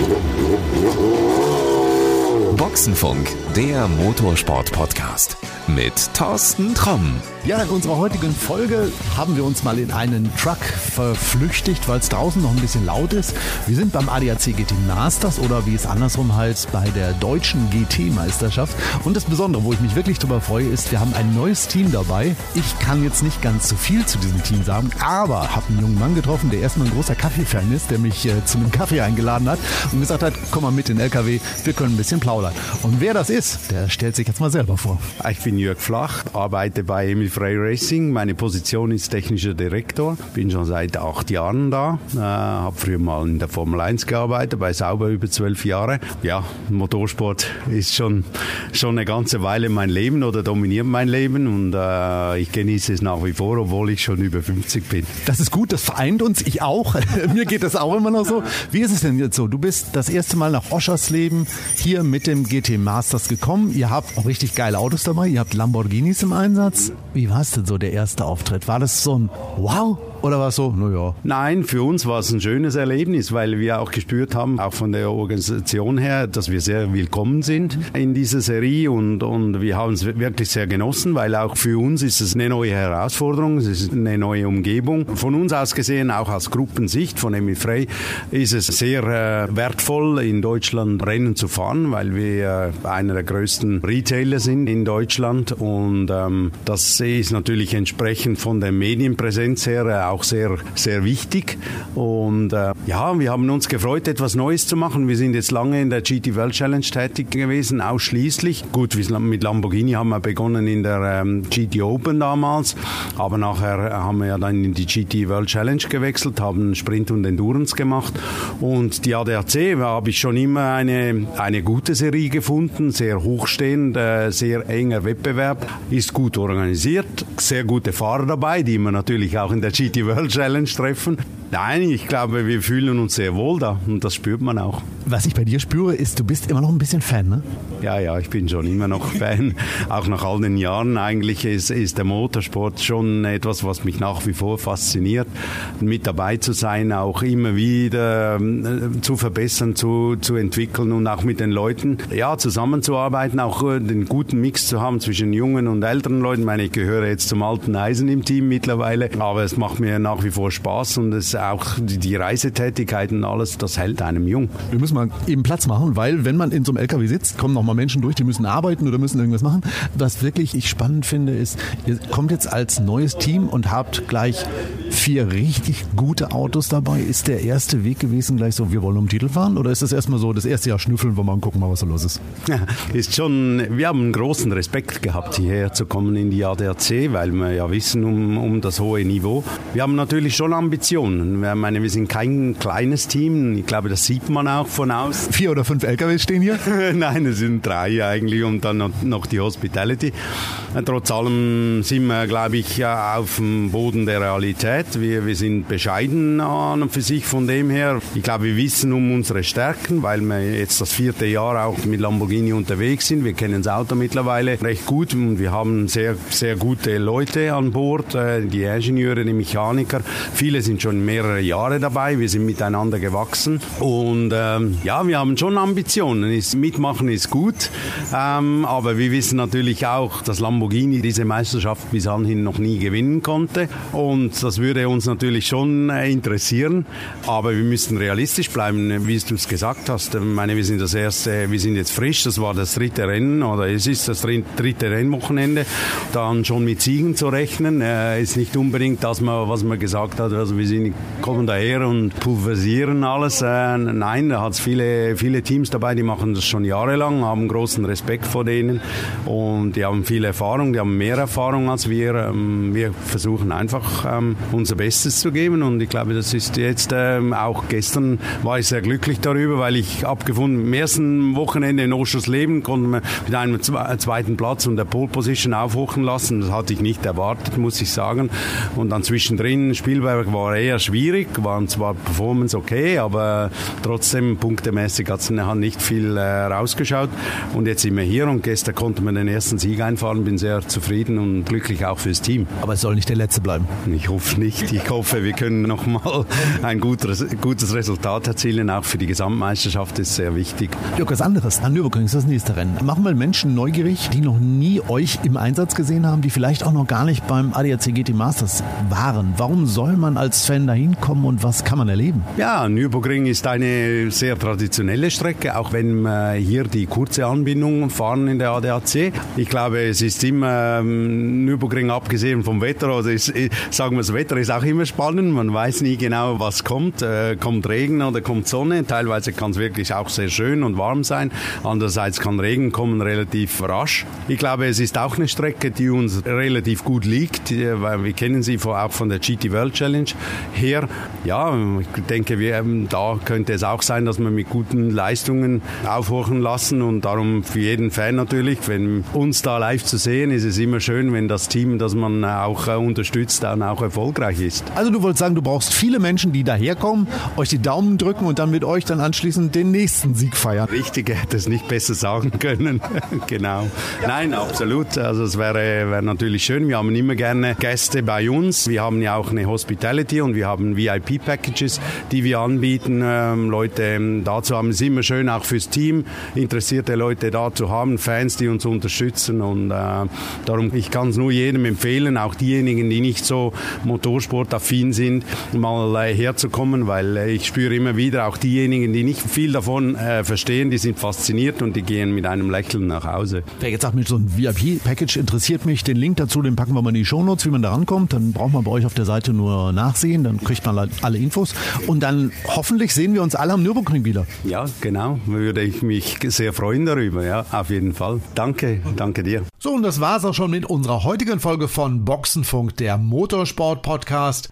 よっよっよっ。Boxenfunk, der Motorsport-Podcast mit Thorsten Tromm. Ja, in unserer heutigen Folge haben wir uns mal in einen Truck verflüchtigt, weil es draußen noch ein bisschen laut ist. Wir sind beim ADAC GT Masters oder wie es andersrum heißt, bei der deutschen GT-Meisterschaft. Und das Besondere, wo ich mich wirklich drüber freue, ist, wir haben ein neues Team dabei. Ich kann jetzt nicht ganz so viel zu diesem Team sagen, aber habe einen jungen Mann getroffen, der erstmal ein großer Kaffee-Fan ist, der mich äh, zu einem Kaffee eingeladen hat und gesagt hat, komm mal mit in den LKW, wir können ein bisschen plaudern. Und wer das ist, der stellt sich jetzt mal selber vor. Ich bin Jörg Flach, arbeite bei Emil Frey Racing. Meine Position ist technischer Direktor. Bin schon seit acht Jahren da. Äh, habe früher mal in der Formel 1 gearbeitet, bei Sauber über zwölf Jahre. Ja, Motorsport ist schon, schon eine ganze Weile mein Leben oder dominiert mein Leben und äh, ich genieße es nach wie vor, obwohl ich schon über 50 bin. Das ist gut, das vereint uns, ich auch. Mir geht das auch immer noch so. Wie ist es denn jetzt so? Du bist das erste Mal nach Oschersleben hier mit dem GT Masters gekommen. Ihr habt auch richtig geile Autos dabei. Ihr habt Lamborghinis im Einsatz. Wie war es denn so, der erste Auftritt? War das so ein Wow? Oder war es so, naja? Nein, für uns war es ein schönes Erlebnis, weil wir auch gespürt haben, auch von der Organisation her, dass wir sehr willkommen sind in dieser Serie und, und wir haben es wirklich sehr genossen, weil auch für uns ist es eine neue Herausforderung, es ist eine neue Umgebung. Von uns aus gesehen, auch als Gruppensicht von Emil Frey, ist es sehr äh, wertvoll, in Deutschland Rennen zu fahren, weil wir äh, einer der größten Retailer sind in Deutschland und ähm, das ist natürlich entsprechend von der Medienpräsenz her äh, auch sehr, sehr wichtig. Und äh, ja, wir haben uns gefreut, etwas Neues zu machen. Wir sind jetzt lange in der GT World Challenge tätig gewesen, ausschließlich. Gut, mit Lamborghini haben wir begonnen in der ähm, GT Open damals, aber nachher haben wir ja dann in die GT World Challenge gewechselt, haben Sprint und Endurance gemacht. Und die ADAC habe ich schon immer eine, eine gute Serie gefunden, sehr hochstehend, äh, sehr enger Wettbewerb, ist gut organisiert, sehr gute Fahrer dabei, die man natürlich auch in der GT World Challenge treffen. Nein, ich glaube, wir fühlen uns sehr wohl da und das spürt man auch. Was ich bei dir spüre, ist, du bist immer noch ein bisschen Fan, ne? Ja, ja, ich bin schon immer noch Fan. auch nach all den Jahren eigentlich ist, ist der Motorsport schon etwas, was mich nach wie vor fasziniert. Mit dabei zu sein, auch immer wieder äh, zu verbessern, zu, zu entwickeln und auch mit den Leuten ja, zusammenzuarbeiten, auch äh, den guten Mix zu haben zwischen jungen und älteren Leuten. Ich meine, ich gehöre jetzt zum alten Eisen im Team mittlerweile, aber es macht mir nach wie vor Spaß und es auch die, Reisetätigkeiten alles, das hält einem jung. Wir müssen mal eben Platz machen, weil wenn man in so einem LKW sitzt, kommen noch mal Menschen durch, die müssen arbeiten oder müssen irgendwas machen. Was wirklich ich spannend finde, ist, ihr kommt jetzt als neues Team und habt gleich vier richtig gute Autos dabei. Ist der erste Weg gewesen gleich so, wir wollen um Titel fahren? Oder ist das erstmal so das erste Jahr schnüffeln, wo man gucken mal, was da los ist? Ja, ist schon, wir haben einen großen Respekt gehabt, hierher zu kommen in die ADAC, weil wir ja wissen um, um das hohe Niveau. Wir haben natürlich schon Ambitionen. Ich meine, wir sind kein kleines Team. Ich glaube, das sieht man auch von aus. Vier oder fünf LKWs stehen hier? Nein, es sind drei eigentlich und dann noch die Hospitality. Trotz allem sind wir, glaube ich, auf dem Boden der Realität. Wir, wir sind bescheiden an und für sich von dem her. Ich glaube, wir wissen um unsere Stärken, weil wir jetzt das vierte Jahr auch mit Lamborghini unterwegs sind. Wir kennen das Auto mittlerweile recht gut und wir haben sehr, sehr gute Leute an Bord, äh, die Ingenieure, die Mechaniker. Viele sind schon mehrere Jahre dabei. Wir sind miteinander gewachsen und ähm, ja, wir haben schon Ambitionen. Ist, mitmachen ist gut, ähm, aber wir wissen natürlich auch, dass Lamborghini diese Meisterschaft bis anhin noch nie gewinnen konnte und das würde uns natürlich schon äh, interessieren, aber wir müssen realistisch bleiben, wie du es gesagt hast. Ich meine, wir sind das erste, wir sind jetzt frisch, das war das dritte Rennen oder es ist das dritte Rennwochenende, dann schon mit Siegen zu rechnen, äh, ist nicht unbedingt das, was man gesagt hat, also wir sind, kommen daher und pulverisieren alles. Äh, nein, da hat es viele, viele Teams dabei, die machen das schon jahrelang, haben großen Respekt vor denen und die haben viel Erfahrung, die haben mehr Erfahrung als wir. Ähm, wir versuchen einfach ähm, unser Bestes zu geben und ich glaube, das ist jetzt ähm, auch gestern war ich sehr glücklich darüber, weil ich abgefunden, im ersten Wochenende in Oschersleben konnten wir mit einem zweiten Platz und der Pole Position aufhochen lassen. Das hatte ich nicht erwartet, muss ich sagen. Und dann zwischendrin, Spielberg war eher schwierig, waren zwar Performance okay, aber trotzdem punktemäßig hat es nicht viel äh, rausgeschaut. Und jetzt sind wir hier und gestern konnten wir den ersten Sieg einfahren, bin sehr zufrieden und glücklich auch fürs Team. Aber es soll nicht der letzte bleiben. Ich hoffe nicht. Ich hoffe, wir können nochmal ein gutes, gutes Resultat erzielen. Auch für die Gesamtmeisterschaft ist sehr wichtig. Ja, was anderes. An Nürburgring ist das nächste Rennen. Machen wir Menschen neugierig, die noch nie euch im Einsatz gesehen haben, die vielleicht auch noch gar nicht beim ADAC GT Masters waren. Warum soll man als Fan da hinkommen und was kann man erleben? Ja, Nürburgring ist eine sehr traditionelle Strecke, auch wenn wir hier die kurze Anbindung fahren in der ADAC. Ich glaube, es ist immer ähm, Nürburgring abgesehen vom Wetter, also ist, sagen wir, das Wetter ist auch immer spannend. Man weiß nie genau, was kommt. Äh, kommt Regen oder kommt Sonne? Teilweise kann es wirklich auch sehr schön und warm sein. Andererseits kann Regen kommen relativ rasch. Ich glaube, es ist auch eine Strecke, die uns relativ gut liegt, äh, weil wir kennen sie auch von der GT World Challenge her. Ja, ich denke, wir, da könnte es auch sein, dass wir mit guten Leistungen aufhorchen lassen und darum für jeden Fan natürlich, wenn uns da live zu sehen, ist es immer schön, wenn das Team, das man auch äh, unterstützt, dann auch erfolgreich ist. Also du wolltest sagen, du brauchst viele Menschen, die daherkommen, euch die Daumen drücken und dann mit euch dann anschließend den nächsten Sieg feiern. Richtig, hätte es nicht besser sagen können. genau. Nein, absolut. Also es wäre, wäre natürlich schön. Wir haben immer gerne Gäste bei uns. Wir haben ja auch eine Hospitality und wir haben VIP-Packages, die wir anbieten. Ähm, Leute ähm, dazu haben es immer schön, auch fürs Team, interessierte Leute da zu haben, Fans, die uns unterstützen. Und äh, darum, ich kann es nur jedem empfehlen, auch diejenigen, die nicht so motorsportaffin sind, mal herzukommen, weil äh, ich spüre immer wieder auch diejenigen, die nicht viel davon äh, verstehen, die sind fasziniert und die gehen mit einem Lächeln nach Hause. Wer jetzt sagt, mit so einem VIP-Package interessiert mich, den Link dazu, den packen wir mal in die Shownotes, wie man da rankommt. Dann braucht man bei euch auf der Seite nur nachsehen, dann kriegt man alle Infos. Und dann hoffentlich sehen wir uns alle am Nürburgring wieder. Ja, genau. Würde ich mich sehr freuen darüber, ja, auf jeden Fall. Danke, danke dir. So, und das war's auch schon mit unserer heutigen Folge von Boxenfunk, der Motorsport-Podcast.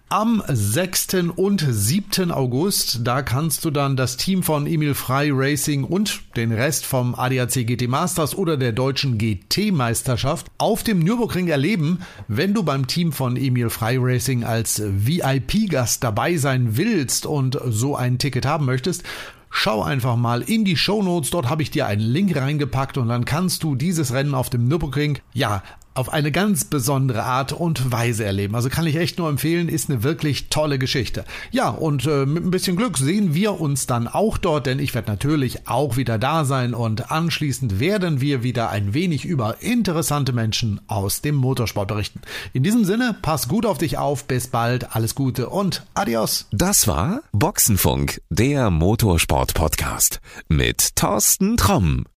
Am 6. und 7. August, da kannst du dann das Team von Emil Frey Racing und den Rest vom ADAC GT Masters oder der deutschen GT-Meisterschaft auf dem Nürburgring erleben, wenn du beim Team von Emil Frey Racing als VIP-Gast dabei sein willst und so ein Ticket haben möchtest. Schau einfach mal in die Show Notes, dort habe ich dir einen Link reingepackt und dann kannst du dieses Rennen auf dem Nürburgring ja auf eine ganz besondere Art und Weise erleben. Also kann ich echt nur empfehlen, ist eine wirklich tolle Geschichte. Ja, und äh, mit ein bisschen Glück sehen wir uns dann auch dort, denn ich werde natürlich auch wieder da sein und anschließend werden wir wieder ein wenig über interessante Menschen aus dem Motorsport berichten. In diesem Sinne, pass gut auf dich auf, bis bald, alles Gute und adios. Das war Boxenfunk, der Motorsport Podcast mit Thorsten Tromm.